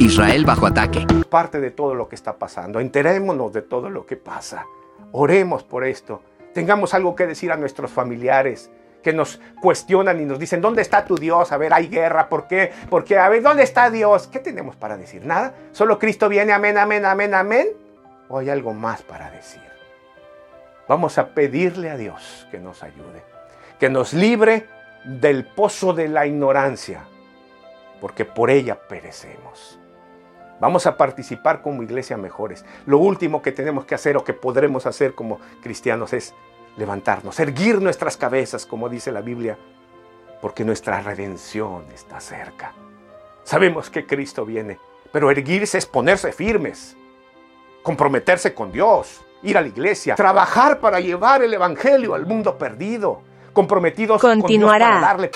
Israel bajo ataque. Parte de todo lo que está pasando. Enterémonos de todo lo que pasa. Oremos por esto. Tengamos algo que decir a nuestros familiares que nos cuestionan y nos dicen, ¿dónde está tu Dios? A ver, hay guerra, ¿por qué? ¿Por qué? A ver, ¿dónde está Dios? ¿Qué tenemos para decir? Nada. Solo Cristo viene, amén, amén, amén, amén. ¿O hay algo más para decir? Vamos a pedirle a Dios que nos ayude, que nos libre del pozo de la ignorancia, porque por ella perecemos. Vamos a participar como iglesia mejores. Lo último que tenemos que hacer o que podremos hacer como cristianos es levantarnos, erguir nuestras cabezas, como dice la Biblia, porque nuestra redención está cerca. Sabemos que Cristo viene, pero erguirse es ponerse firmes, comprometerse con Dios, ir a la iglesia, trabajar para llevar el Evangelio al mundo perdido, comprometidos Continuará. con Dios para darle